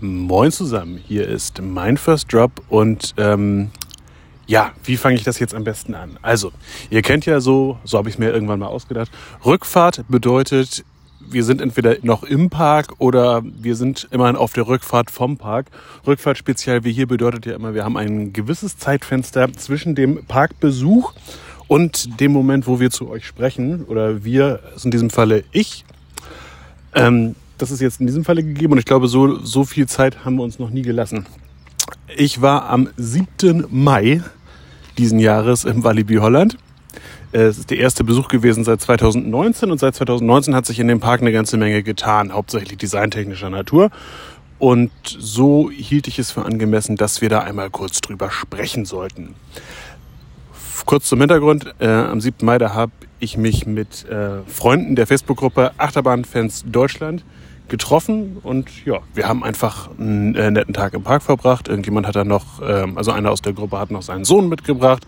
Moin zusammen, hier ist mein First Drop und ähm, ja, wie fange ich das jetzt am besten an? Also, ihr kennt ja so, so habe ich es mir irgendwann mal ausgedacht, Rückfahrt bedeutet, wir sind entweder noch im Park oder wir sind immerhin auf der Rückfahrt vom Park. Rückfahrt speziell wie hier bedeutet ja immer, wir haben ein gewisses Zeitfenster zwischen dem Parkbesuch und dem Moment, wo wir zu euch sprechen, oder wir, ist in diesem Falle ich. Ähm, das ist jetzt in diesem Falle gegeben und ich glaube, so, so viel Zeit haben wir uns noch nie gelassen. Ich war am 7. Mai diesen Jahres im Walibi Holland. Es ist der erste Besuch gewesen seit 2019 und seit 2019 hat sich in dem Park eine ganze Menge getan, hauptsächlich designtechnischer Natur. Und so hielt ich es für angemessen, dass wir da einmal kurz drüber sprechen sollten. Kurz zum Hintergrund. Äh, am 7. Mai, da habe ich mich mit äh, Freunden der Facebook-Gruppe Achterbahnfans Deutschland getroffen und ja, wir haben einfach einen äh, netten Tag im Park verbracht. Irgendjemand hat da noch, ähm, also einer aus der Gruppe hat noch seinen Sohn mitgebracht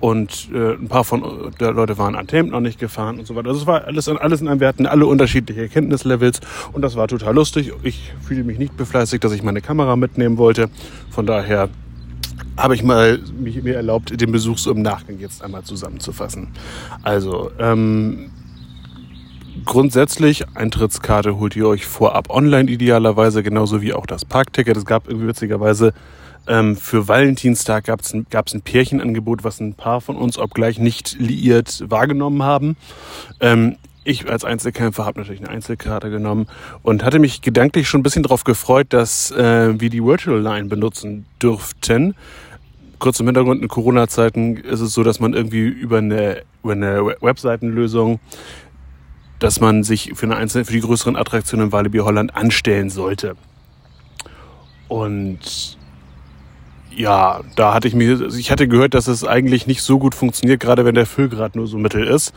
und äh, ein paar von äh, der Leute waren an Themen noch nicht gefahren und so weiter. Also es war alles, alles in einem, wir hatten alle unterschiedliche Erkenntnislevels und das war total lustig. Ich fühle mich nicht befleißigt, dass ich meine Kamera mitnehmen wollte. Von daher habe ich mal mich, mir erlaubt, den Besuch so im Nachgang jetzt einmal zusammenzufassen. Also, ähm, grundsätzlich, Eintrittskarte holt ihr euch vorab online idealerweise, genauso wie auch das Parkticket. Es gab irgendwie witzigerweise ähm, für Valentinstag gab es ein, gab's ein Pärchenangebot, was ein paar von uns, obgleich nicht liiert, wahrgenommen haben. Ähm, ich als Einzelkämpfer habe natürlich eine Einzelkarte genommen und hatte mich gedanklich schon ein bisschen darauf gefreut, dass äh, wir die Virtual Line benutzen dürften. Kurz im Hintergrund, in Corona-Zeiten ist es so, dass man irgendwie über eine, über eine Webseitenlösung dass man sich für, eine einzelne, für die größeren Attraktionen in Walibi Holland anstellen sollte. Und ja, da hatte ich mir, ich hatte gehört, dass es eigentlich nicht so gut funktioniert, gerade wenn der Füllgrad nur so mittel ist.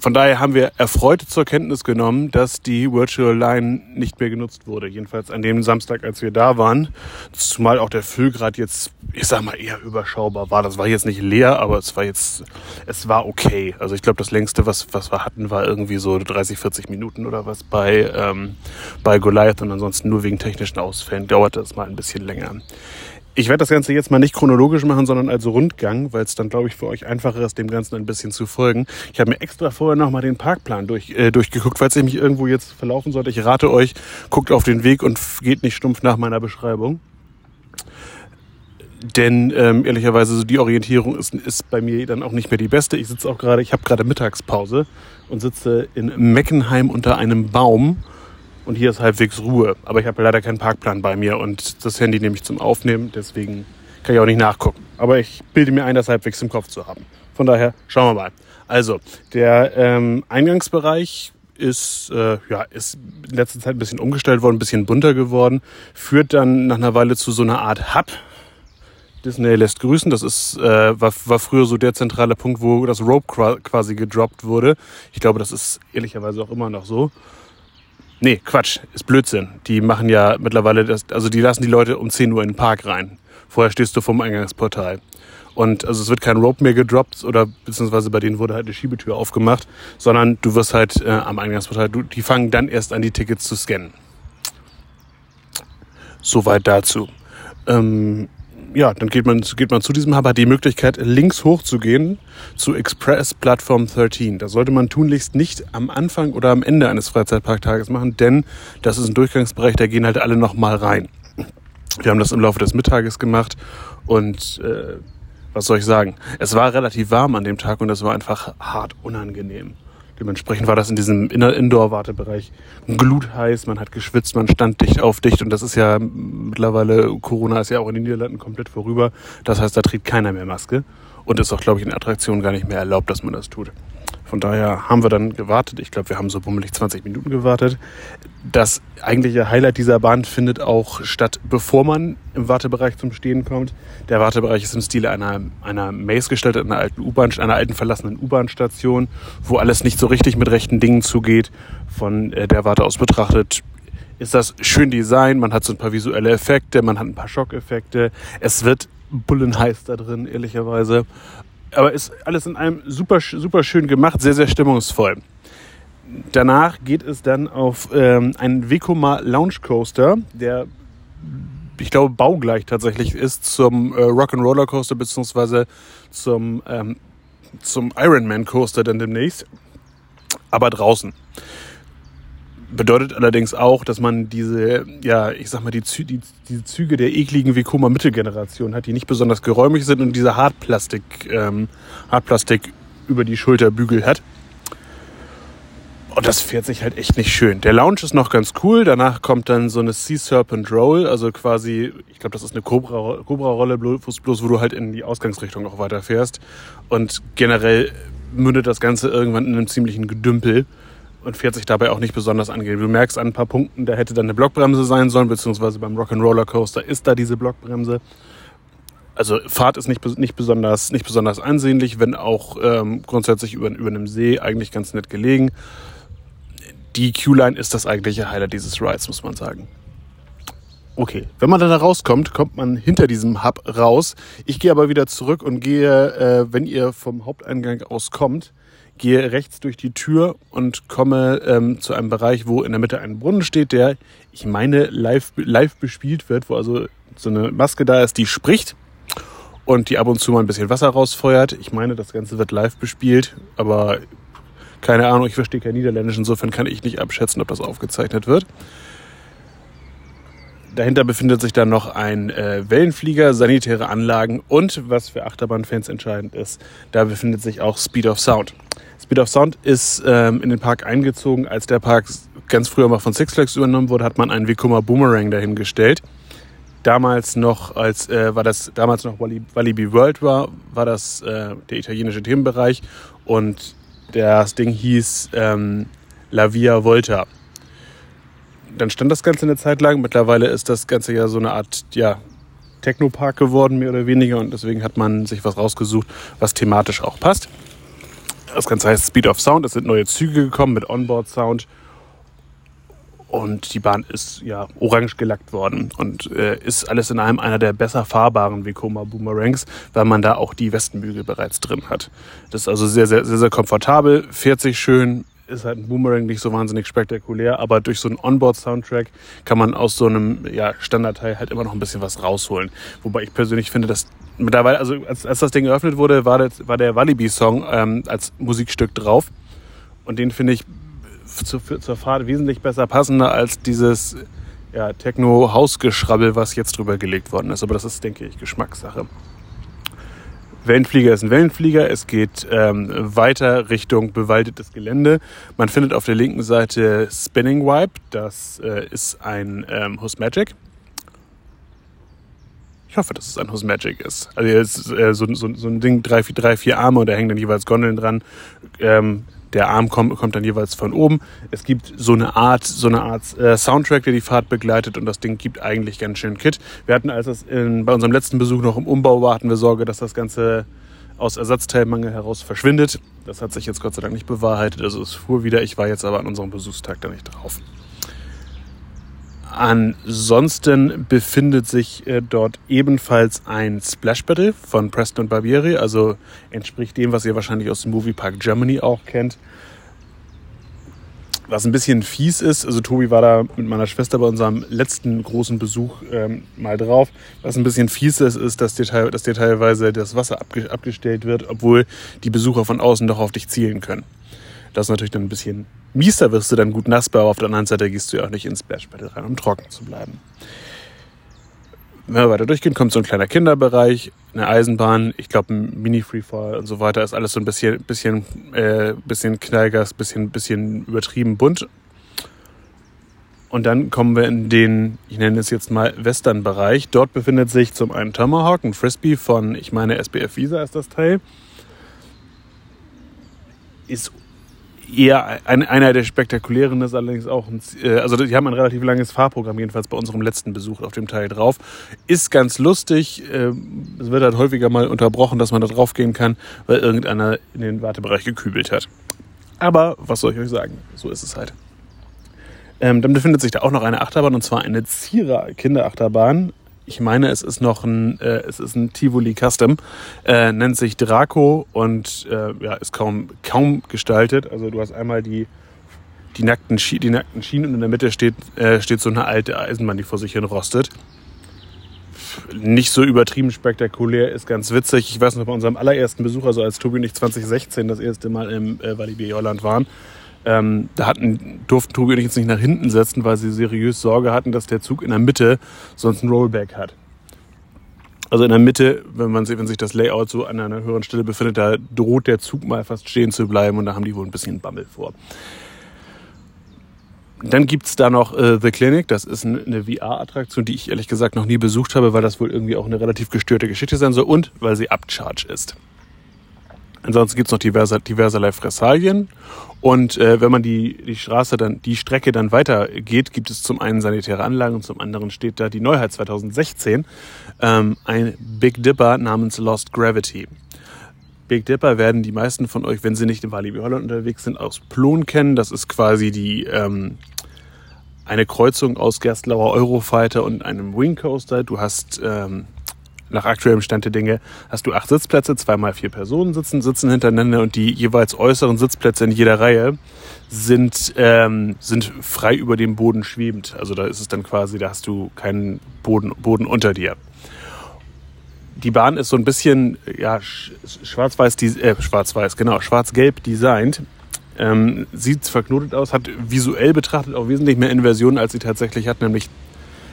Von daher haben wir erfreut zur Kenntnis genommen, dass die Virtual Line nicht mehr genutzt wurde. Jedenfalls an dem Samstag, als wir da waren. Zumal auch der Füllgrad jetzt, ich sag mal, eher überschaubar war. Das war jetzt nicht leer, aber es war jetzt, es war okay. Also ich glaube, das längste, was, was wir hatten, war irgendwie so 30, 40 Minuten oder was bei, ähm, bei Goliath und ansonsten nur wegen technischen Ausfällen dauerte es mal ein bisschen länger. Ich werde das Ganze jetzt mal nicht chronologisch machen, sondern also Rundgang, weil es dann, glaube ich, für euch einfacher ist, dem Ganzen ein bisschen zu folgen. Ich habe mir extra vorher nochmal den Parkplan durch, äh, durchgeguckt, falls ich mich irgendwo jetzt verlaufen sollte. Ich rate euch, guckt auf den Weg und geht nicht stumpf nach meiner Beschreibung. Denn ähm, ehrlicherweise so die Orientierung ist, ist bei mir dann auch nicht mehr die beste. Ich sitze auch gerade, ich habe gerade Mittagspause und sitze in Meckenheim unter einem Baum und hier ist halbwegs Ruhe. Aber ich habe leider keinen Parkplan bei mir und das Handy nehme ich zum Aufnehmen, deswegen kann ich auch nicht nachgucken. Aber ich bilde mir ein, das halbwegs im Kopf zu haben. Von daher schauen wir mal. Also, der ähm, Eingangsbereich ist, äh, ja, ist in letzter Zeit ein bisschen umgestellt worden, ein bisschen bunter geworden, führt dann nach einer Weile zu so einer Art Hub. Disney lässt grüßen. Das ist, äh, war, war früher so der zentrale Punkt, wo das Rope quasi gedroppt wurde. Ich glaube, das ist ehrlicherweise auch immer noch so. Nee, Quatsch, ist Blödsinn. Die machen ja mittlerweile das, also die lassen die Leute um 10 Uhr in den Park rein. Vorher stehst du vom Eingangsportal. Und also es wird kein Rope mehr gedroppt oder beziehungsweise bei denen wurde halt eine Schiebetür aufgemacht, sondern du wirst halt äh, am Eingangsportal, du, die fangen dann erst an, die Tickets zu scannen. Soweit dazu. Ähm, ja, dann geht man, geht man zu diesem Hub, hat die Möglichkeit, links hoch zu gehen zu Express Platform 13. Das sollte man tunlichst nicht am Anfang oder am Ende eines Freizeitparktages machen, denn das ist ein Durchgangsbereich, da gehen halt alle nochmal rein. Wir haben das im Laufe des Mittages gemacht und äh, was soll ich sagen? Es war relativ warm an dem Tag und es war einfach hart unangenehm. Dementsprechend war das in diesem Indoor-Wartebereich glutheiß, man hat geschwitzt, man stand dicht auf dicht und das ist ja mittlerweile, Corona ist ja auch in den Niederlanden komplett vorüber. Das heißt, da trägt keiner mehr Maske und ist auch, glaube ich, in Attraktionen gar nicht mehr erlaubt, dass man das tut. Von daher haben wir dann gewartet. Ich glaube, wir haben so bummelig 20 Minuten gewartet. Das eigentliche Highlight dieser Bahn findet auch statt, bevor man im Wartebereich zum Stehen kommt. Der Wartebereich ist im Stile einer, einer Maze gestaltet, einer alten U-Bahn, einer alten verlassenen U-Bahn-Station, wo alles nicht so richtig mit rechten Dingen zugeht. Von äh, der Warte aus betrachtet ist das schön Design. Man hat so ein paar visuelle Effekte, man hat ein paar Schockeffekte. Es wird bullenheiß da drin, ehrlicherweise aber ist alles in einem super, super schön gemacht, sehr, sehr stimmungsvoll. Danach geht es dann auf ähm, einen Vekoma Lounge Coaster, der ich glaube, baugleich tatsächlich ist zum äh, Rock'n'Roller Coaster beziehungsweise zum, ähm, zum Ironman Coaster dann demnächst. Aber draußen. Bedeutet allerdings auch, dass man diese, ja, ich sag mal, die, Zü die diese Züge der ekligen Vekoma Mittelgeneration hat, die nicht besonders geräumig sind und diese Hartplastik, ähm, Hartplastik über die Schulterbügel hat. Und das fährt sich halt echt nicht schön. Der Lounge ist noch ganz cool. Danach kommt dann so eine Sea Serpent Roll, also quasi, ich glaube, das ist eine Cobra-Rolle, bloß, bloß wo du halt in die Ausgangsrichtung auch weiterfährst. Und generell mündet das Ganze irgendwann in einem ziemlichen Gedümpel und fährt sich dabei auch nicht besonders angenehm. Du merkst an ein paar Punkten, da hätte dann eine Blockbremse sein sollen, beziehungsweise beim Rock'n'Roller Coaster ist da diese Blockbremse. Also Fahrt ist nicht, nicht, besonders, nicht besonders ansehnlich, wenn auch ähm, grundsätzlich über, über einem See eigentlich ganz nett gelegen. Die Q-Line ist das eigentliche Highlight dieses Rides, muss man sagen. Okay, wenn man dann da rauskommt, kommt man hinter diesem Hub raus. Ich gehe aber wieder zurück und gehe, äh, wenn ihr vom Haupteingang aus kommt, gehe rechts durch die Tür und komme ähm, zu einem Bereich, wo in der Mitte ein Brunnen steht, der, ich meine, live, live bespielt wird, wo also so eine Maske da ist, die spricht und die ab und zu mal ein bisschen Wasser rausfeuert. Ich meine, das Ganze wird live bespielt, aber keine Ahnung, ich verstehe kein Niederländisch, insofern kann ich nicht abschätzen, ob das aufgezeichnet wird. Dahinter befindet sich dann noch ein äh, Wellenflieger, sanitäre Anlagen und, was für Achterbahnfans entscheidend ist, da befindet sich auch Speed of Sound. Speed of Sound ist ähm, in den Park eingezogen. Als der Park ganz früher mal von Six Flags übernommen wurde, hat man einen Vekoma Boomerang dahingestellt. Damals noch, als äh, war das damals noch Walibi World war, war das äh, der italienische Themenbereich und das Ding hieß ähm, La Via Volta. Dann stand das Ganze eine Zeit lang. Mittlerweile ist das Ganze ja so eine Art ja, Technopark geworden, mehr oder weniger. Und deswegen hat man sich was rausgesucht, was thematisch auch passt. Das Ganze heißt Speed of Sound. Es sind neue Züge gekommen mit Onboard-Sound. Und die Bahn ist ja orange gelackt worden und äh, ist alles in einem einer der besser fahrbaren Vekoma Boomerangs, weil man da auch die Westenbügel bereits drin hat. Das ist also sehr, sehr, sehr, sehr komfortabel, fährt sich schön, ist halt ein Boomerang nicht so wahnsinnig spektakulär, aber durch so einen Onboard-Soundtrack kann man aus so einem ja, Standardteil halt immer noch ein bisschen was rausholen. Wobei ich persönlich finde, dass mittlerweile, also als, als das Ding geöffnet wurde, war, das, war der Walibi-Song ähm, als Musikstück drauf. Und den finde ich zu, zur Fahrt wesentlich besser passender als dieses ja, Techno-Hausgeschrabbel, was jetzt drüber gelegt worden ist. Aber das ist, denke ich, Geschmackssache. Wellenflieger ist ein Wellenflieger. Es geht ähm, weiter Richtung bewaldetes Gelände. Man findet auf der linken Seite Spinning Wipe. Das äh, ist ein ähm, Hus Magic. Hoffe, dass es ein Hus Magic ist. Also es ist äh, so, so, so ein Ding, drei, vier, drei, vier Arme und da hängen dann jeweils Gondeln dran. Ähm, der Arm kommt, kommt dann jeweils von oben. Es gibt so eine Art, so eine Art äh, Soundtrack, der die Fahrt begleitet und das Ding gibt eigentlich ganz schön Kit. Wir hatten, als es in, bei unserem letzten Besuch noch im Umbau war, hatten wir Sorge, dass das Ganze aus Ersatzteilmangel heraus verschwindet. Das hat sich jetzt Gott sei Dank nicht bewahrheitet. Also es fuhr wieder. Ich war jetzt aber an unserem Besuchstag da nicht drauf. Ansonsten befindet sich äh, dort ebenfalls ein Splash Battle von Preston und Barbieri, also entspricht dem, was ihr wahrscheinlich aus dem Movie Park Germany auch kennt. Was ein bisschen fies ist, also Tobi war da mit meiner Schwester bei unserem letzten großen Besuch ähm, mal drauf. Was ein bisschen fies ist, ist, dass dir, dass dir teilweise das Wasser abgestellt wird, obwohl die Besucher von außen doch auf dich zielen können. Das ist natürlich dann ein bisschen mies, da wirst du dann gut nass, aber auf der anderen Seite gehst du ja auch nicht ins Splash Battle rein, um trocken zu bleiben. Wenn wir weiter durchgehen, kommt so ein kleiner Kinderbereich, eine Eisenbahn, ich glaube ein Mini-Freefall und so weiter, ist alles so ein bisschen, bisschen, äh, bisschen Knallgas, bisschen, bisschen übertrieben bunt. Und dann kommen wir in den, ich nenne es jetzt mal Western-Bereich. Dort befindet sich zum einen Tomahawk, ein Frisbee von, ich meine, SBF Visa ist das Teil. Ist eher ein, einer der spektakulären ist allerdings auch, ein, äh, also die haben ein relativ langes Fahrprogramm, jedenfalls bei unserem letzten Besuch auf dem Teil drauf. Ist ganz lustig, äh, es wird halt häufiger mal unterbrochen, dass man da drauf gehen kann, weil irgendeiner in den Wartebereich gekübelt hat. Aber was soll ich euch sagen, so ist es halt. Ähm, dann befindet sich da auch noch eine Achterbahn und zwar eine Zierer Kinderachterbahn ich meine, es ist noch ein, äh, es ist ein Tivoli Custom, äh, nennt sich Draco und äh, ja, ist kaum, kaum gestaltet. Also du hast einmal die, die nackten, die nackten Schienen und in der Mitte steht, äh, steht so eine alte Eisenbahn, die vor sich hin rostet. Nicht so übertrieben spektakulär, ist ganz witzig. Ich weiß noch, bei unserem allerersten Besuch, also als Tobi und ich 2016 das erste Mal im äh, Walibi Holland waren, ähm, da hatten, durften Tobi und ich jetzt nicht nach hinten setzen, weil sie seriös Sorge hatten, dass der Zug in der Mitte sonst ein Rollback hat. Also in der Mitte, wenn man wenn sich das Layout so an einer höheren Stelle befindet, da droht der Zug mal fast stehen zu bleiben und da haben die wohl ein bisschen Bammel vor. Dann gibt's da noch äh, The Clinic, das ist eine VR-Attraktion, die ich ehrlich gesagt noch nie besucht habe, weil das wohl irgendwie auch eine relativ gestörte Geschichte sein soll und weil sie Upcharge ist. Ansonsten gibt's noch diverse, diverserlei Fressalien. Und äh, wenn man die, die Straße dann, die Strecke dann weitergeht, gibt es zum einen sanitäre Anlagen und zum anderen steht da die Neuheit 2016, ähm, ein Big Dipper namens Lost Gravity. Big Dipper werden die meisten von euch, wenn sie nicht im Walibi Holland unterwegs sind, aus Plon kennen. Das ist quasi die ähm, eine Kreuzung aus Gerstlauer Eurofighter und einem Wing Coaster. Du hast ähm, nach aktuellem Stand der Dinge hast du acht Sitzplätze, zweimal vier Personen sitzen, sitzen hintereinander und die jeweils äußeren Sitzplätze in jeder Reihe sind, ähm, sind frei über dem Boden schwebend. Also da ist es dann quasi, da hast du keinen Boden, Boden unter dir die Bahn ist so ein bisschen ja, schwarz-weiß, äh, schwarz-weiß, genau, schwarz-gelb designt. Ähm, sieht verknotet aus, hat visuell betrachtet auch wesentlich mehr Inversionen, als sie tatsächlich hat. Nämlich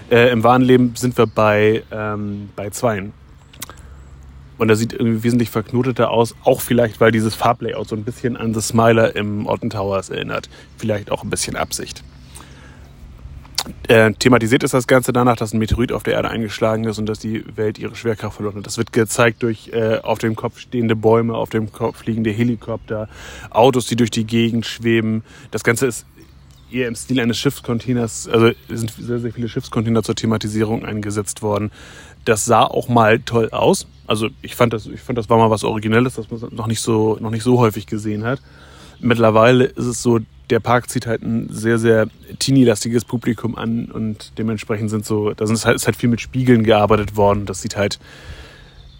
äh, im wahren Leben sind wir bei, ähm, bei Zweien. Und er sieht irgendwie wesentlich verknoteter aus, auch vielleicht, weil dieses Farblayout so ein bisschen an The Smiler im Orton Towers erinnert. Vielleicht auch ein bisschen Absicht. Äh, thematisiert ist das Ganze danach, dass ein Meteorit auf der Erde eingeschlagen ist und dass die Welt ihre Schwerkraft verloren hat. Das wird gezeigt durch äh, auf dem Kopf stehende Bäume, auf dem Kopf fliegende Helikopter, Autos, die durch die Gegend schweben. Das Ganze ist eher im Stil eines Schiffscontainers, also sind sehr, sehr viele Schiffscontainer zur Thematisierung eingesetzt worden. Das sah auch mal toll aus. Also ich fand das, ich fand das war mal was Originelles, das man noch nicht so, noch nicht so häufig gesehen hat. Mittlerweile ist es so, der Park zieht halt ein sehr, sehr teenie-lastiges Publikum an und dementsprechend sind so, da ist halt, ist halt viel mit Spiegeln gearbeitet worden. Das sieht halt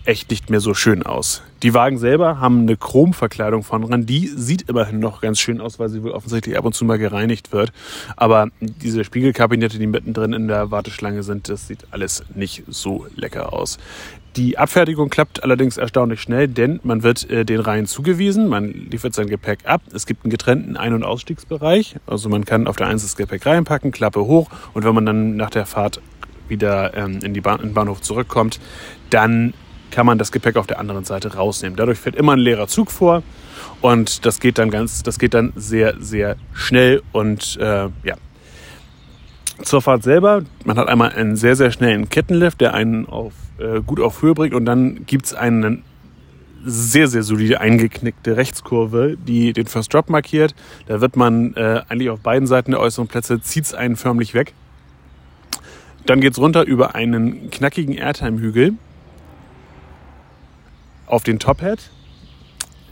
echt nicht mehr so schön aus. Die Wagen selber haben eine Chromverkleidung von dran. Die sieht immerhin noch ganz schön aus, weil sie wohl offensichtlich ab und zu mal gereinigt wird. Aber diese Spiegelkabinette, die mittendrin in der Warteschlange sind, das sieht alles nicht so lecker aus. Die Abfertigung klappt allerdings erstaunlich schnell, denn man wird äh, den Reihen zugewiesen, man liefert sein Gepäck ab. Es gibt einen getrennten Ein- und Ausstiegsbereich. Also man kann auf der Eins das Gepäck reinpacken, Klappe hoch und wenn man dann nach der Fahrt wieder ähm, in, die in den Bahnhof zurückkommt, dann kann man das Gepäck auf der anderen Seite rausnehmen. Dadurch fährt immer ein leerer Zug vor und das geht dann ganz, das geht dann sehr, sehr schnell und äh, ja. Zur Fahrt selber, man hat einmal einen sehr, sehr schnellen Kettenlift, der einen auf, äh, gut auf Höhe bringt und dann gibt es einen sehr, sehr solide eingeknickte Rechtskurve, die den First Drop markiert. Da wird man äh, eigentlich auf beiden Seiten der äußeren Plätze, zieht es einen förmlich weg. Dann geht es runter über einen knackigen Airtime-Hügel auf den Top Hat.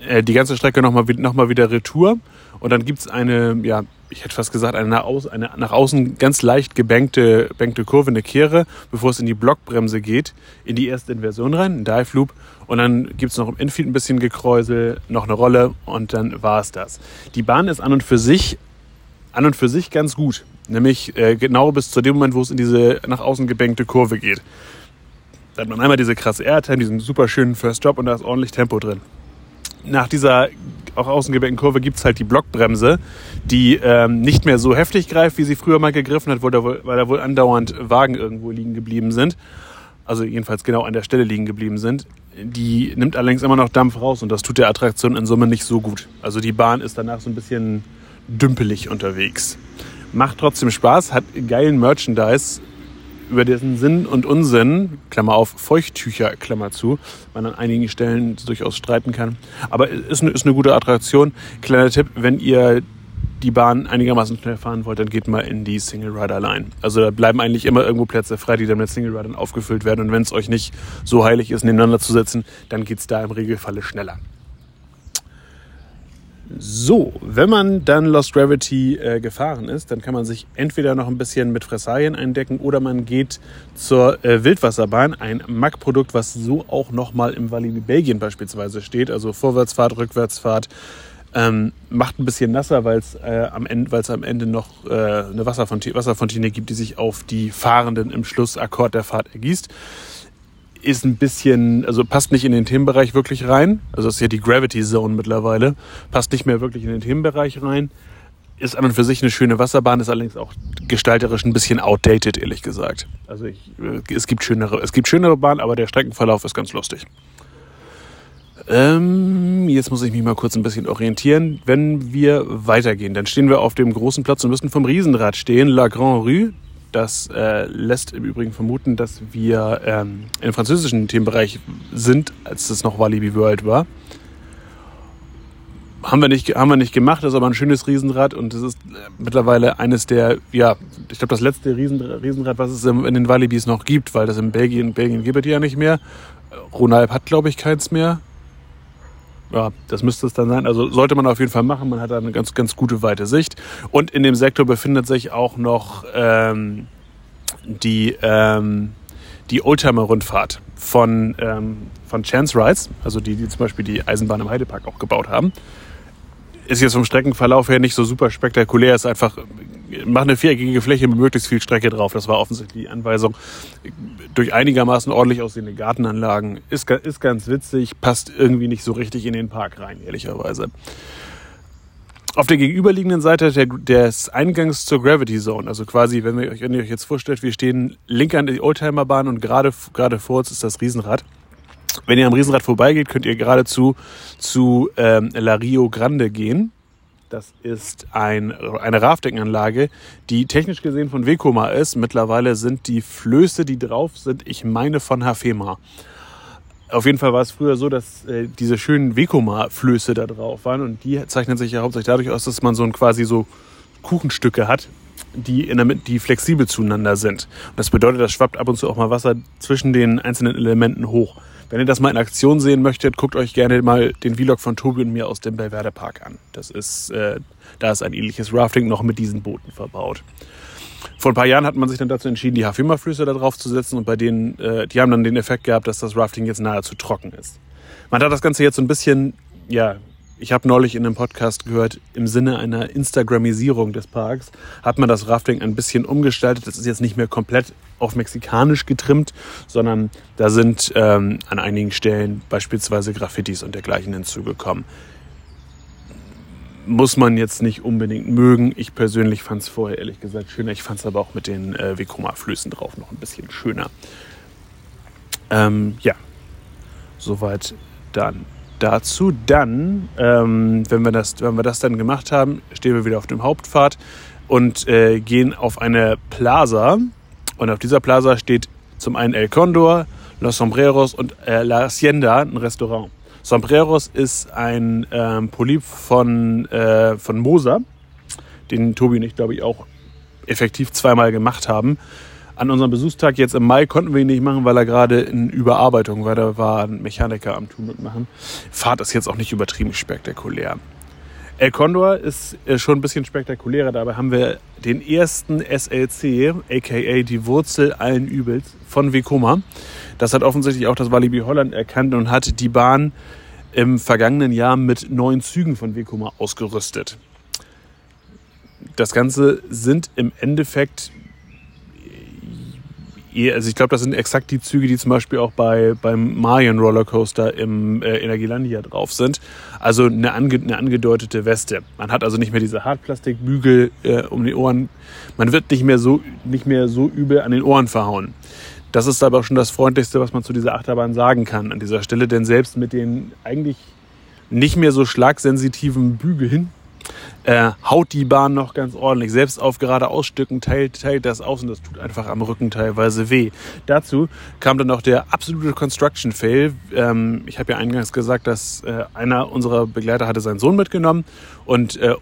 Äh, die ganze Strecke nochmal noch mal wieder Retour. Und dann gibt es eine, ja, ich hätte fast gesagt, eine nach, außen, eine nach außen ganz leicht gebankte, bankte Kurve, eine Kehre, bevor es in die Blockbremse geht, in die erste Inversion rein, ein Dive Loop. Und dann gibt es noch im Infield ein bisschen Gekräusel, noch eine Rolle und dann war es das. Die Bahn ist an und für sich, an und für sich ganz gut. Nämlich äh, genau bis zu dem Moment, wo es in diese nach außen gebankte Kurve geht. Da hat man einmal diese krasse Airtime, diesen super schönen First Drop und da ist ordentlich Tempo drin. Nach dieser auch außengebeckten Kurve gibt es halt die Blockbremse, die ähm, nicht mehr so heftig greift, wie sie früher mal gegriffen hat, weil da wohl andauernd Wagen irgendwo liegen geblieben sind. Also jedenfalls genau an der Stelle liegen geblieben sind. Die nimmt allerdings immer noch Dampf raus und das tut der Attraktion in Summe nicht so gut. Also die Bahn ist danach so ein bisschen dümpelig unterwegs. Macht trotzdem Spaß, hat geilen Merchandise, über dessen Sinn und Unsinn, Klammer auf, Feuchttücher, Klammer zu, man an einigen Stellen durchaus streiten kann. Aber ist eine, ist eine gute Attraktion. Kleiner Tipp, wenn ihr die Bahn einigermaßen schnell fahren wollt, dann geht mal in die Single Rider Line. Also da bleiben eigentlich immer irgendwo Plätze frei, die dann mit Single Riders aufgefüllt werden. Und wenn es euch nicht so heilig ist, nebeneinander zu setzen, dann geht es da im Regelfalle schneller. So, wenn man dann Lost Gravity äh, gefahren ist, dann kann man sich entweder noch ein bisschen mit Fressalien eindecken oder man geht zur äh, Wildwasserbahn, ein Mack-Produkt, was so auch nochmal im Walibi Belgien beispielsweise steht, also Vorwärtsfahrt, Rückwärtsfahrt, Ähm, macht ein bisschen nasser, weil es äh, am Ende, weil's am Ende noch äh, eine Wasserfontäne, Wasserfontäne gibt, die sich auf die Fahrenden im Schlussakkord der Fahrt ergießt. Ist ein bisschen, also passt nicht in den Themenbereich wirklich rein. Also das ist ja die Gravity Zone mittlerweile. Passt nicht mehr wirklich in den Themenbereich rein. Ist an und für sich eine schöne Wasserbahn, ist allerdings auch gestalterisch ein bisschen outdated, ehrlich gesagt. Also ich, äh, es gibt schönere, es gibt schönere Bahnen, aber der Streckenverlauf ist ganz lustig. Ähm, jetzt muss ich mich mal kurz ein bisschen orientieren. Wenn wir weitergehen, dann stehen wir auf dem großen Platz und müssen vom Riesenrad stehen, La Grande Rue. Das äh, lässt im Übrigen vermuten, dass wir ähm, im französischen Themenbereich sind, als es noch Walibi World war. Haben wir, nicht, haben wir nicht gemacht, das ist aber ein schönes Riesenrad und es ist äh, mittlerweile eines der, ja, ich glaube, das letzte Riesen, Riesenrad, was es in den Walibis noch gibt, weil das in Belgien, Belgien gibt es ja nicht mehr. Ronalp hat, glaube ich, keins mehr ja, das müsste es dann sein. Also sollte man auf jeden Fall machen. Man hat da eine ganz, ganz gute weite Sicht. Und in dem Sektor befindet sich auch noch ähm, die, ähm, die Oldtimer-Rundfahrt von, ähm, von Chance Rides, also die, die zum Beispiel die Eisenbahn im Heidepark auch gebaut haben ist jetzt vom Streckenverlauf her nicht so super spektakulär. Ist einfach, mach eine viereckige Fläche mit möglichst viel Strecke drauf. Das war offensichtlich die Anweisung. Durch einigermaßen ordentlich aussehende Gartenanlagen. Ist, ist ganz witzig, passt irgendwie nicht so richtig in den Park rein, ehrlicherweise. Auf der gegenüberliegenden Seite der, des Eingangs zur Gravity Zone, also quasi, wenn, wir, wenn ihr euch jetzt vorstellt, wir stehen link an die Oldtimerbahn und gerade, gerade vor uns ist das Riesenrad wenn ihr am Riesenrad vorbeigeht, könnt ihr geradezu zu ähm, La Rio Grande gehen. Das ist ein, eine Rafting-Anlage, die technisch gesehen von Vekoma ist. Mittlerweile sind die Flöße, die drauf sind, ich meine von Hafema. Auf jeden Fall war es früher so, dass äh, diese schönen Vekoma-Flöße da drauf waren und die zeichnen sich ja hauptsächlich dadurch aus, dass man so ein quasi so Kuchenstücke hat, die, in der, die flexibel zueinander sind. Und das bedeutet, das schwappt ab und zu auch mal Wasser zwischen den einzelnen Elementen hoch. Wenn ihr das mal in Aktion sehen möchtet, guckt euch gerne mal den Vlog von Tobi und mir aus dem Belverde Park an. Das ist, äh, da ist ein ähnliches Rafting noch mit diesen Booten verbaut. Vor ein paar Jahren hat man sich dann dazu entschieden, die Hafima-Flüsse da drauf zu setzen und bei denen, äh, die haben dann den Effekt gehabt, dass das Rafting jetzt nahezu trocken ist. Man hat das Ganze jetzt so ein bisschen, ja, ich habe neulich in einem Podcast gehört, im Sinne einer Instagramisierung des Parks hat man das Rafting ein bisschen umgestaltet. Das ist jetzt nicht mehr komplett auf mexikanisch getrimmt, sondern da sind ähm, an einigen Stellen beispielsweise Graffitis und dergleichen hinzugekommen. Muss man jetzt nicht unbedingt mögen. Ich persönlich fand es vorher ehrlich gesagt schöner. Ich fand es aber auch mit den äh, Vekoma-Flößen drauf noch ein bisschen schöner. Ähm, ja, soweit dann dazu. Dann, ähm, wenn, wir das, wenn wir das dann gemacht haben, stehen wir wieder auf dem Hauptpfad und äh, gehen auf eine Plaza. Und auf dieser Plaza steht zum einen El Condor, Los Sombreros und äh, La Hacienda, ein Restaurant. Sombreros ist ein ähm, Polyp von, äh, von Moser, den Tobi und ich, glaube ich, auch effektiv zweimal gemacht haben. An unserem Besuchstag jetzt im Mai konnten wir ihn nicht machen, weil er gerade in Überarbeitung war. Da war ein Mechaniker am Tun und Machen. Fahrt ist jetzt auch nicht übertrieben spektakulär. El Condor ist äh, schon ein bisschen spektakulärer. Dabei haben wir den ersten SLC, aka die Wurzel allen Übels von Vekoma. Das hat offensichtlich auch das Walibi Holland erkannt und hat die Bahn im vergangenen Jahr mit neun Zügen von Vekoma ausgerüstet. Das Ganze sind im Endeffekt also ich glaube, das sind exakt die Züge, die zum Beispiel auch bei, beim Mayan Rollercoaster im äh, Energielandia drauf sind. Also eine, ange, eine angedeutete Weste. Man hat also nicht mehr diese Hartplastikbügel äh, um die Ohren. Man wird nicht mehr, so, nicht mehr so übel an den Ohren verhauen. Das ist aber schon das Freundlichste, was man zu dieser Achterbahn sagen kann an dieser Stelle. Denn selbst mit den eigentlich nicht mehr so schlagsensitiven Bügeln äh, haut die Bahn noch ganz ordentlich. Selbst auf geradeausstücken teilt, teilt das aus und das tut einfach am Rücken teilweise weh. Dazu kam dann noch der absolute Construction Fail. Ähm, ich habe ja eingangs gesagt, dass äh, einer unserer Begleiter hatte seinen Sohn mitgenommen und äh,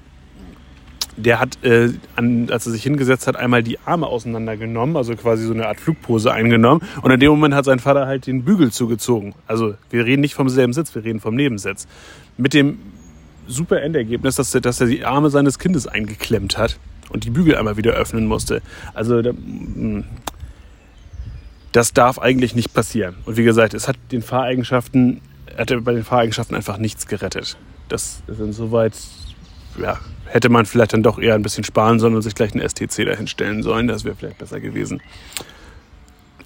der hat, äh, an, als er sich hingesetzt hat, einmal die Arme auseinandergenommen, also quasi so eine Art Flugpose eingenommen. Und in dem Moment hat sein Vater halt den Bügel zugezogen. Also wir reden nicht vom selben Sitz, wir reden vom Nebensitz. Mit dem super Endergebnis, dass er, dass er die Arme seines Kindes eingeklemmt hat und die Bügel einmal wieder öffnen musste. Also mm, das darf eigentlich nicht passieren. Und wie gesagt, es hat den Fahreigenschaften, hat bei den Fahreigenschaften einfach nichts gerettet. Das ist insoweit, ja, hätte man vielleicht dann doch eher ein bisschen sparen sollen und sich gleich einen STC dahinstellen sollen. Das wäre vielleicht besser gewesen.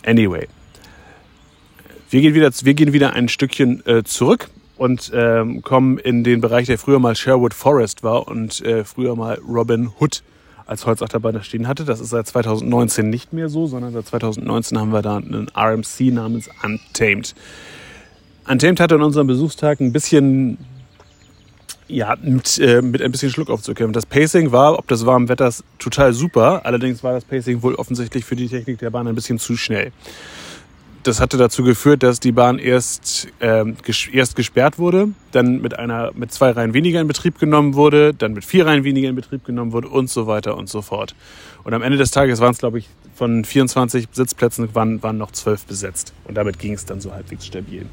Anyway. Wir gehen wieder, wir gehen wieder ein Stückchen äh, zurück und ähm, kommen in den Bereich, der früher mal Sherwood Forest war und äh, früher mal Robin Hood als Holzachterbahn da stehen hatte. Das ist seit 2019 nicht mehr so, sondern seit 2019 haben wir da einen RMC namens Untamed. Untamed hatte an unserem Besuchstag ein bisschen, ja, mit, äh, mit ein bisschen Schluck aufzukämpfen. Das Pacing war, ob des warmen Wetters, total super. Allerdings war das Pacing wohl offensichtlich für die Technik der Bahn ein bisschen zu schnell das hatte dazu geführt, dass die Bahn erst, ähm, ges erst gesperrt wurde, dann mit einer mit zwei Reihen weniger in Betrieb genommen wurde, dann mit vier Reihen weniger in Betrieb genommen wurde und so weiter und so fort. Und am Ende des Tages waren es, glaube ich, von 24 Sitzplätzen waren, waren noch zwölf besetzt. Und damit ging es dann so halbwegs stabil.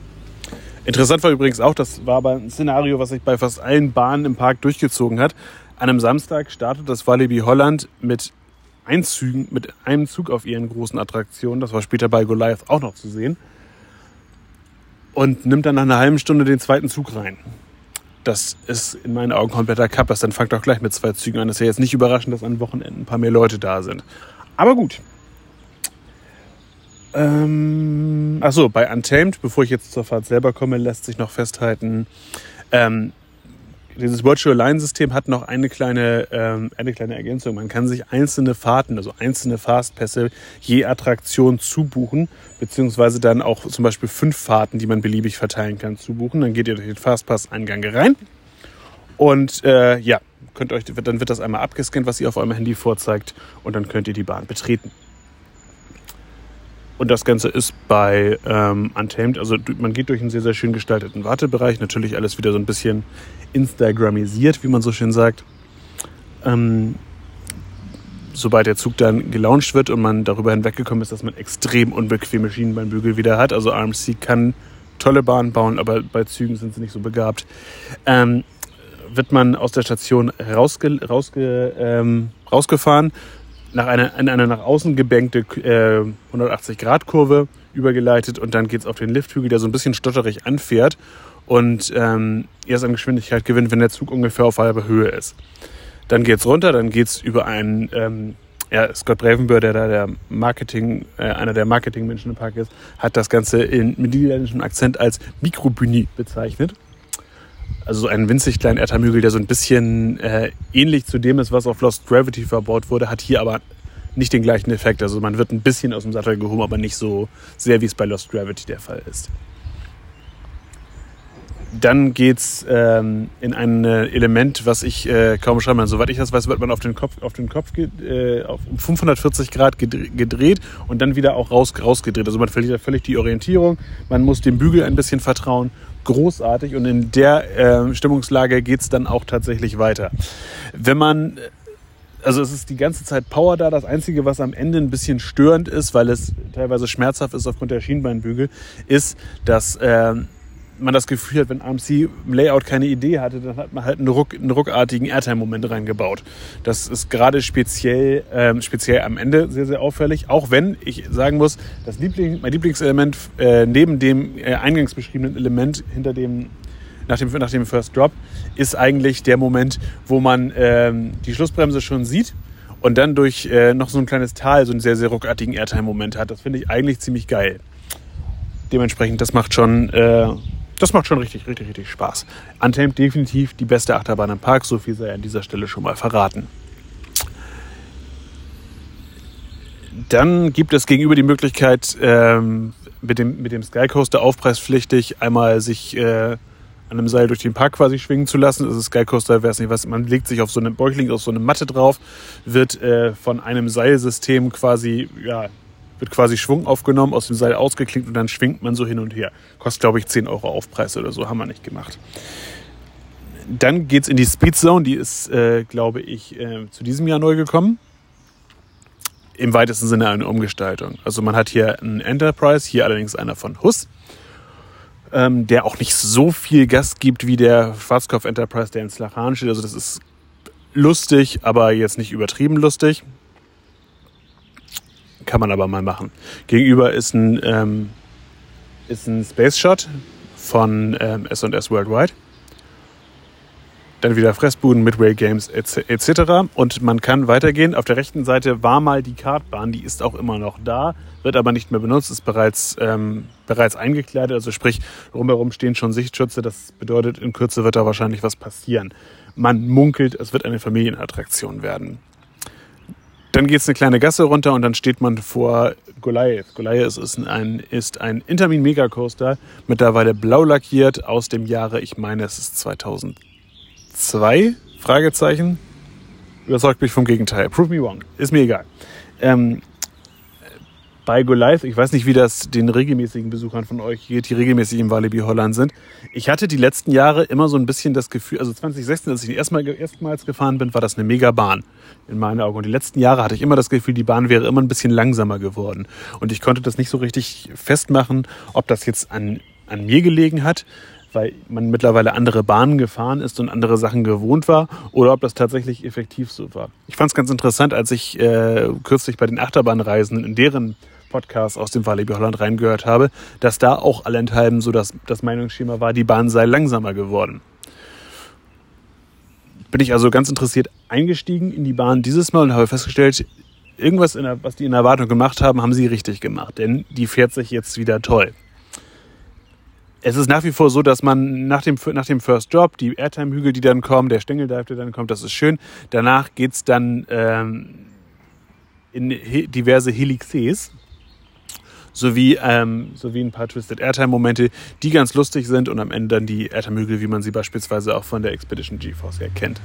Interessant war übrigens auch, das war aber ein Szenario, was sich bei fast allen Bahnen im Park durchgezogen hat. An einem Samstag startet das Walibi Holland mit Einzügen, mit einem Zug auf ihren großen Attraktionen. Das war später bei Goliath auch noch zu sehen. Und nimmt dann nach einer halben Stunde den zweiten Zug rein. Das ist in meinen Augen kompletter Kappers. Dann fangt auch gleich mit zwei Zügen an. Das ist ja jetzt nicht überraschend, dass an Wochenenden ein paar mehr Leute da sind. Aber gut. Ähm, achso, bei Untamed, bevor ich jetzt zur Fahrt selber komme, lässt sich noch festhalten, ähm, dieses Virtual Line System hat noch eine kleine, ähm, eine kleine Ergänzung. Man kann sich einzelne Fahrten, also einzelne Fastpässe je Attraktion zubuchen, beziehungsweise dann auch zum Beispiel fünf Fahrten, die man beliebig verteilen kann, zubuchen. Dann geht ihr durch den Fastpass-Eingang rein und äh, ja, könnt euch, dann wird das einmal abgescannt, was ihr auf eurem Handy vorzeigt und dann könnt ihr die Bahn betreten. Und das Ganze ist bei ähm, Untamed, also man geht durch einen sehr, sehr schön gestalteten Wartebereich. Natürlich alles wieder so ein bisschen Instagramisiert, wie man so schön sagt. Ähm, sobald der Zug dann gelauncht wird und man darüber hinweggekommen ist, dass man extrem unbequeme Schienenbeinbügel wieder hat. Also RMC kann tolle Bahnen bauen, aber bei Zügen sind sie nicht so begabt. Ähm, wird man aus der Station rausge, rausge, ähm, rausgefahren, nach einer, in eine nach außen gebänkte äh, 180-Grad-Kurve übergeleitet und dann geht's auf den Lifthügel, der so ein bisschen stotterig anfährt und ähm, erst an Geschwindigkeit gewinnt, wenn der Zug ungefähr auf halber Höhe ist. Dann geht's runter, dann geht's über einen, ähm, ja, Scott Bravenbür, der da der Marketing, äh, einer der Marketingmenschen im Park ist, hat das Ganze in, mit niederländischem Akzent als Mikrobühni bezeichnet also so ein winzig kleinen Erdheimhügel, der so ein bisschen äh, ähnlich zu dem ist, was auf Lost Gravity verbaut wurde, hat hier aber nicht den gleichen Effekt. Also man wird ein bisschen aus dem Sattel gehoben, aber nicht so sehr, wie es bei Lost Gravity der Fall ist. Dann geht's ähm, in ein äh, Element, was ich äh, kaum beschreiben. Soweit ich das weiß, wird man auf den Kopf, auf den Kopf äh, auf 540 Grad gedreht und dann wieder auch raus, rausgedreht. Also man verliert völlig die Orientierung. Man muss dem Bügel ein bisschen vertrauen großartig und in der äh, Stimmungslage geht's dann auch tatsächlich weiter. Wenn man also es ist die ganze Zeit Power da. Das Einzige, was am Ende ein bisschen störend ist, weil es teilweise schmerzhaft ist aufgrund der Schienbeinbügel, ist, dass äh, man das Gefühl hat, wenn AMC im Layout keine Idee hatte, dann hat man halt einen, ruck, einen ruckartigen Airtime-Moment reingebaut. Das ist gerade speziell, ähm, speziell am Ende sehr, sehr auffällig. Auch wenn ich sagen muss, das Liebling, mein Lieblingselement äh, neben dem äh, eingangs beschriebenen Element hinter dem nach dem, nach dem First Drop ist eigentlich der Moment, wo man ähm, die Schlussbremse schon sieht und dann durch äh, noch so ein kleines Tal so einen sehr, sehr ruckartigen Airtime-Moment hat. Das finde ich eigentlich ziemlich geil. Dementsprechend, das macht schon äh, das macht schon richtig, richtig, richtig Spaß. Untamed definitiv die beste Achterbahn im Park, so viel sei an dieser Stelle schon mal verraten. Dann gibt es gegenüber die Möglichkeit, ähm, mit dem, mit dem Skycoaster aufpreispflichtig einmal sich äh, an einem Seil durch den Park quasi schwingen zu lassen. Ist Skycoaster, wer es nicht was, man legt sich auf so eine Bäuchling, auf so eine Matte drauf, wird äh, von einem Seilsystem quasi ja, wird quasi Schwung aufgenommen, aus dem Seil ausgeklinkt und dann schwingt man so hin und her. Kostet, glaube ich, 10 Euro Aufpreis oder so, haben wir nicht gemacht. Dann geht es in die Speed Zone, die ist, äh, glaube ich, äh, zu diesem Jahr neu gekommen. Im weitesten Sinne eine Umgestaltung. Also man hat hier einen Enterprise, hier allerdings einer von Huss, ähm, der auch nicht so viel Gas gibt wie der Schwarzkopf Enterprise, der in Slachan steht. Also das ist lustig, aber jetzt nicht übertrieben lustig. Kann man aber mal machen. Gegenüber ist ein, ähm, ist ein Space Shot von ähm, S&S Worldwide. dann wieder Fressbuden, Midway Games etc. Und man kann weitergehen. Auf der rechten Seite war mal die Kartbahn, die ist auch immer noch da, wird aber nicht mehr benutzt, ist bereits, ähm, bereits eingekleidet. Also sprich, rumherum stehen schon Sichtschütze. Das bedeutet, in Kürze wird da wahrscheinlich was passieren. Man munkelt, es wird eine Familienattraktion werden. Dann geht es eine kleine Gasse runter und dann steht man vor Goliath. Goliath ist ein, ist ein Intermin Megacoaster, mittlerweile blau lackiert aus dem Jahre, ich meine, es ist 2002? Fragezeichen. Überzeugt mich vom Gegenteil. Prove me wrong. Ist mir egal. Ähm, bei Goliath, ich weiß nicht, wie das den regelmäßigen Besuchern von euch geht, die regelmäßig im Walibi Holland sind. Ich hatte die letzten Jahre immer so ein bisschen das Gefühl, also 2016, als ich erstmal, erstmals gefahren bin, war das eine Mega-Bahn in meinen Augen. Und die letzten Jahre hatte ich immer das Gefühl, die Bahn wäre immer ein bisschen langsamer geworden. Und ich konnte das nicht so richtig festmachen, ob das jetzt an, an mir gelegen hat, weil man mittlerweile andere Bahnen gefahren ist und andere Sachen gewohnt war, oder ob das tatsächlich effektiv so war. Ich fand es ganz interessant, als ich äh, kürzlich bei den Achterbahnreisen in deren Podcast aus dem Walibi Holland reingehört habe, dass da auch allenthalben so das, das Meinungsschema war, die Bahn sei langsamer geworden. Bin ich also ganz interessiert eingestiegen in die Bahn dieses Mal und habe festgestellt, irgendwas, der, was die in Erwartung gemacht haben, haben sie richtig gemacht, denn die fährt sich jetzt wieder toll. Es ist nach wie vor so, dass man nach dem, nach dem First Drop, die Airtime-Hügel, die dann kommen, der Stängeldive, der dann kommt, das ist schön. Danach geht es dann ähm, in diverse Helixes, sowie, ähm, sowie ein paar Twisted Airtime-Momente, die ganz lustig sind und am Ende dann die Airtime-Hügel, wie man sie beispielsweise auch von der Expedition GeForce her kennt.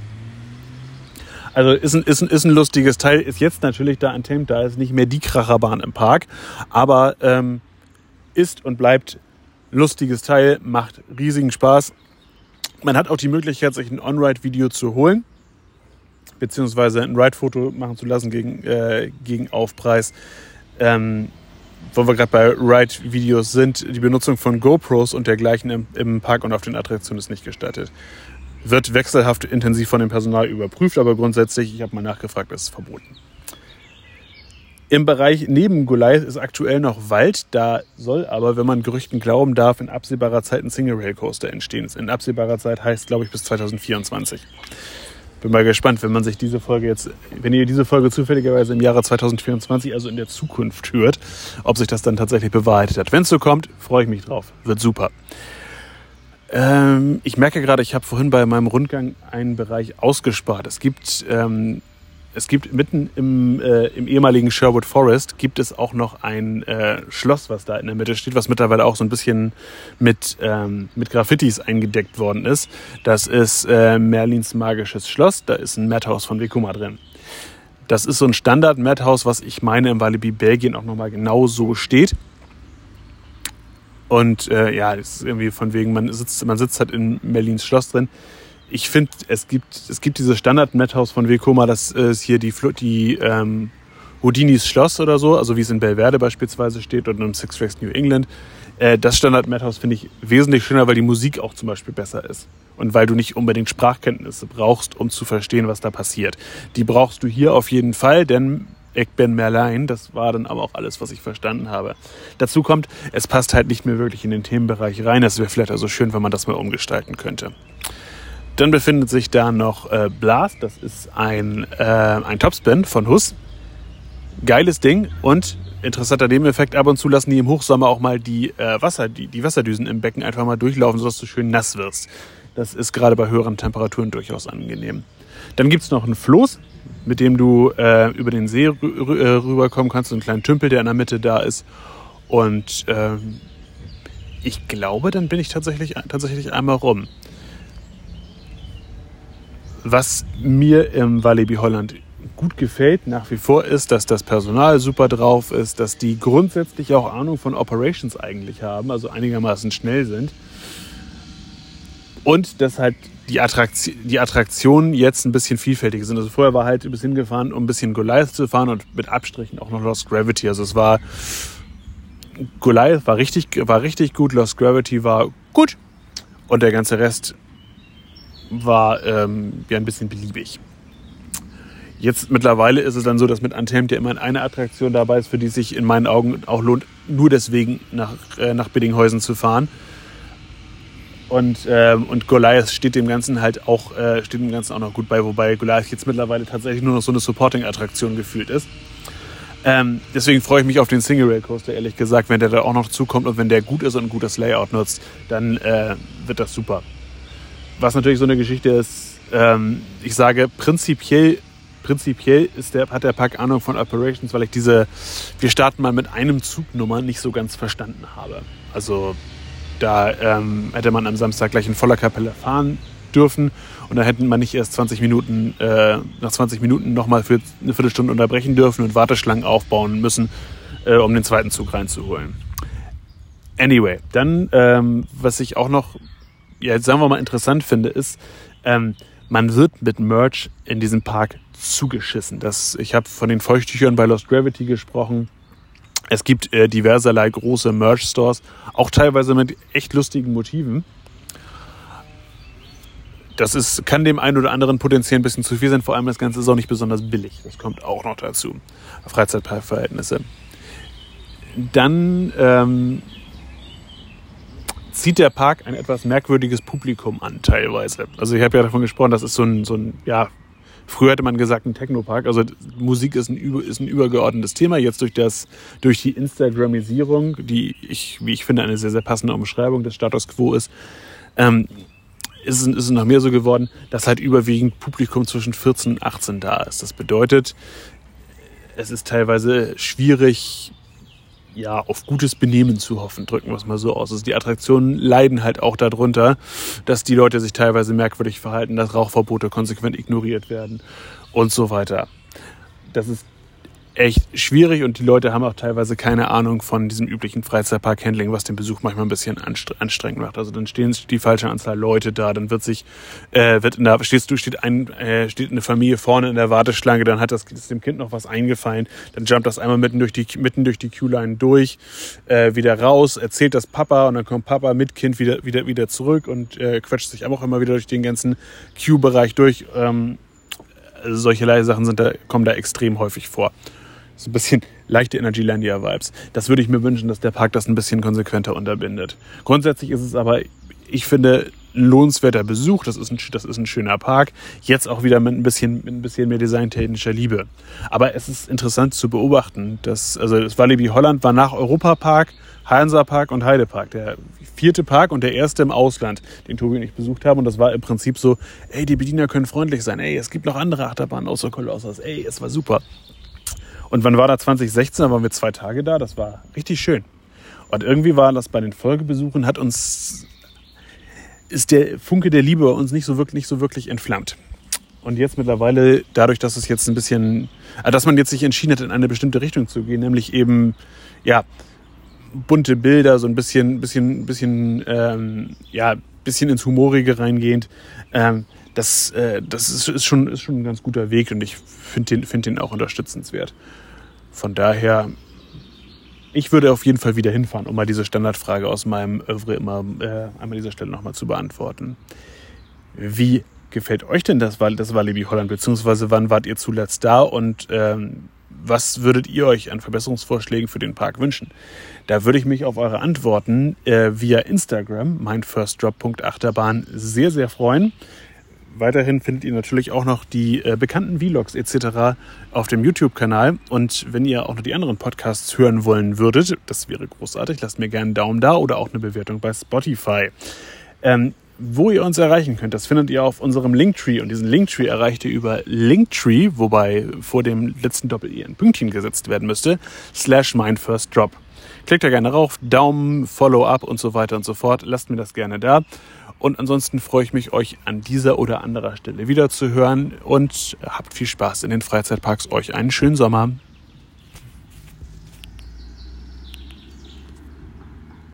Also ist ein, ist, ein, ist ein lustiges Teil, ist jetzt natürlich da Untamed, da ist nicht mehr die Kracherbahn im Park, aber ähm, ist und bleibt lustiges Teil, macht riesigen Spaß. Man hat auch die Möglichkeit, sich ein On-Ride-Video zu holen, beziehungsweise ein Ride-Foto machen zu lassen gegen, äh, gegen Aufpreis. Ähm, wo wir gerade bei Ride-Videos sind, die Benutzung von GoPros und dergleichen im, im Park und auf den Attraktionen ist nicht gestattet. Wird wechselhaft intensiv von dem Personal überprüft, aber grundsätzlich, ich habe mal nachgefragt, ist es verboten. Im Bereich neben Goliath ist aktuell noch Wald. Da soll aber, wenn man Gerüchten glauben darf, in absehbarer Zeit ein Single Rail Coaster entstehen. In absehbarer Zeit heißt, glaube ich, bis 2024 bin mal gespannt, wenn man sich diese Folge jetzt, wenn ihr diese Folge zufälligerweise im Jahre 2024, also in der Zukunft hört, ob sich das dann tatsächlich bewahrheitet hat. Wenn es so kommt, freue ich mich drauf. Wird super. Ähm, ich merke gerade, ich habe vorhin bei meinem Rundgang einen Bereich ausgespart. Es gibt ähm, es gibt mitten im, äh, im ehemaligen Sherwood Forest gibt es auch noch ein äh, Schloss, was da in der Mitte steht, was mittlerweile auch so ein bisschen mit, ähm, mit Graffitis eingedeckt worden ist. Das ist äh, Merlins magisches Schloss. Da ist ein Madhouse von Vekoma drin. Das ist so ein Standard-Madhouse, was ich meine im Walibi Belgien auch nochmal genau so steht. Und äh, ja, ist irgendwie von wegen, man sitzt, man sitzt halt in Merlins Schloss drin ich finde, es gibt, es gibt dieses Standard-Madhouse von Vekoma, das ist hier die, die ähm, Houdinis Schloss oder so, also wie es in Belverde beispielsweise steht oder im Six Flags New England. Äh, das Standard-Madhouse finde ich wesentlich schöner, weil die Musik auch zum Beispiel besser ist. Und weil du nicht unbedingt Sprachkenntnisse brauchst, um zu verstehen, was da passiert. Die brauchst du hier auf jeden Fall, denn ich bin Merlein, das war dann aber auch alles, was ich verstanden habe. Dazu kommt, es passt halt nicht mehr wirklich in den Themenbereich rein. Es wäre vielleicht also schön, wenn man das mal umgestalten könnte. Dann befindet sich da noch äh, Blast, das ist ein, äh, ein Topspin von Huss. Geiles Ding und interessanter Nebeneffekt, ab und zu lassen die im Hochsommer auch mal die, äh, Wasser, die, die Wasserdüsen im Becken einfach mal durchlaufen, sodass du schön nass wirst. Das ist gerade bei höheren Temperaturen durchaus angenehm. Dann gibt es noch einen Floß, mit dem du äh, über den See äh, rüberkommen kannst, einen kleinen Tümpel, der in der Mitte da ist. Und ähm, ich glaube, dann bin ich tatsächlich, tatsächlich einmal rum. Was mir im Walibi Holland gut gefällt nach wie vor ist, dass das Personal super drauf ist, dass die grundsätzlich auch Ahnung von Operations eigentlich haben, also einigermaßen schnell sind. Und dass halt die, Attraktion, die Attraktionen jetzt ein bisschen vielfältiger sind. Also vorher war halt ein bisschen gefahren, um ein bisschen Goliath zu fahren und mit Abstrichen auch noch Lost Gravity. Also es war Goliath war richtig, war richtig gut, Lost Gravity war gut und der ganze Rest war ähm, ja ein bisschen beliebig. Jetzt mittlerweile ist es dann so, dass mit Untamed ja immer eine Attraktion dabei ist, für die sich in meinen Augen auch lohnt, nur deswegen nach, äh, nach Biddinghäusen zu fahren. Und, ähm, und Goliath steht dem Ganzen halt auch, äh, steht dem Ganzen auch noch gut bei, wobei Goliath jetzt mittlerweile tatsächlich nur noch so eine Supporting-Attraktion gefühlt ist. Ähm, deswegen freue ich mich auf den Single Rail Coaster, ehrlich gesagt, wenn der da auch noch zukommt und wenn der gut ist und ein gutes Layout nutzt, dann äh, wird das super. Was natürlich so eine Geschichte ist, ähm, ich sage prinzipiell, prinzipiell ist der, hat der Park Ahnung von Operations, weil ich diese, wir starten mal mit einem Zugnummer nicht so ganz verstanden habe. Also da ähm, hätte man am Samstag gleich in voller Kapelle fahren dürfen und da hätten man nicht erst 20 Minuten, äh, nach 20 Minuten nochmal für eine Viertelstunde unterbrechen dürfen und Warteschlangen aufbauen müssen, äh, um den zweiten Zug reinzuholen. Anyway, dann, ähm, was ich auch noch, ja, jetzt sagen wir mal interessant finde, ist, ähm, man wird mit Merch in diesem Park zugeschissen. Das, ich habe von den Feuchttüchern bei Lost Gravity gesprochen. Es gibt äh, diverserlei große Merch-Stores, auch teilweise mit echt lustigen Motiven. Das ist, kann dem einen oder anderen potenziell ein bisschen zu viel sein. Vor allem das Ganze ist auch nicht besonders billig. Das kommt auch noch dazu. Freizeitparkverhältnisse. Dann ähm, zieht der Park ein etwas merkwürdiges Publikum an, teilweise. Also ich habe ja davon gesprochen, das ist so ein, so ein ja, Früher hätte man gesagt ein Technopark. Also Musik ist ein, ist ein übergeordnetes Thema. Jetzt durch das, durch die Instagramisierung, die ich, wie ich finde, eine sehr, sehr passende Umschreibung des Status Quo ist, ähm, ist, ist es noch mehr so geworden, dass halt überwiegend Publikum zwischen 14 und 18 da ist. Das bedeutet, es ist teilweise schwierig, ja, auf gutes Benehmen zu hoffen, drücken wir es mal so aus. Also die Attraktionen leiden halt auch darunter, dass die Leute sich teilweise merkwürdig verhalten, dass Rauchverbote konsequent ignoriert werden und so weiter. Das ist echt schwierig und die Leute haben auch teilweise keine Ahnung von diesem üblichen Freizeitpark-Handling, was den Besuch manchmal ein bisschen anstrengend macht. Also dann stehen die falsche Anzahl Leute da, dann wird sich, äh, wird in der, stehst du, steht ein, äh, steht eine Familie vorne in der Warteschlange, dann hat das ist dem Kind noch was eingefallen, dann jumpt das einmal mitten durch die, mitten durch die Queue-Line durch, äh, wieder raus, erzählt das Papa und dann kommt Papa mit Kind wieder, wieder, wieder zurück und äh, quetscht sich auch immer wieder durch den ganzen Queue-Bereich durch. Ähm, solche Sachen sind da, kommen da extrem häufig vor. So ein bisschen leichte Energylandia-Vibes. Das würde ich mir wünschen, dass der Park das ein bisschen konsequenter unterbindet. Grundsätzlich ist es aber, ich finde, ein lohnenswerter Besuch. Das ist ein, das ist ein schöner Park. Jetzt auch wieder mit ein bisschen, mit ein bisschen mehr designtechnischer Liebe. Aber es ist interessant zu beobachten, dass, also das Walibi Holland war nach Europapark, Hansa-Park und Heidepark. Der vierte Park und der erste im Ausland, den Tobi und ich besucht haben. Und das war im Prinzip so, ey, die Bediener können freundlich sein. Ey, es gibt noch andere Achterbahnen außer Kolossos. Ey, es war super. Und wann war da 2016? Da waren wir zwei Tage da. Das war richtig schön. Und irgendwie war das bei den Folgebesuchen, hat uns, ist der Funke der Liebe bei uns nicht so wirklich, nicht so wirklich entflammt. Und jetzt mittlerweile, dadurch, dass es jetzt ein bisschen, äh, dass man jetzt sich entschieden hat, in eine bestimmte Richtung zu gehen, nämlich eben, ja, bunte Bilder, so ein bisschen, bisschen, bisschen, ähm, ja, bisschen ins Humorige reingehend, ähm, das, äh, das ist, ist, schon, ist schon ein ganz guter Weg und ich finde den, find den auch unterstützenswert. Von daher, ich würde auf jeden Fall wieder hinfahren, um mal diese Standardfrage aus meinem Övre immer äh, an dieser Stelle nochmal zu beantworten. Wie gefällt euch denn das, das Walibi Holland, beziehungsweise wann wart ihr zuletzt da und ähm, was würdet ihr euch an Verbesserungsvorschlägen für den Park wünschen? Da würde ich mich auf eure Antworten äh, via Instagram, meinfirstdrop.achterbahn, sehr, sehr freuen. Weiterhin findet ihr natürlich auch noch die äh, bekannten Vlogs etc. auf dem YouTube-Kanal. Und wenn ihr auch noch die anderen Podcasts hören wollen würdet, das wäre großartig, lasst mir gerne einen Daumen da oder auch eine Bewertung bei Spotify. Ähm, wo ihr uns erreichen könnt, das findet ihr auf unserem Linktree. Und diesen Linktree erreicht ihr über Linktree, wobei vor dem letzten Doppel-E ein Pünktchen gesetzt werden müsste, slash mindfirstdrop. Klickt da gerne rauf, Daumen, Follow-up und so weiter und so fort. Lasst mir das gerne da. Und ansonsten freue ich mich, euch an dieser oder anderer Stelle wieder zu hören und habt viel Spaß in den Freizeitparks. Euch einen schönen Sommer.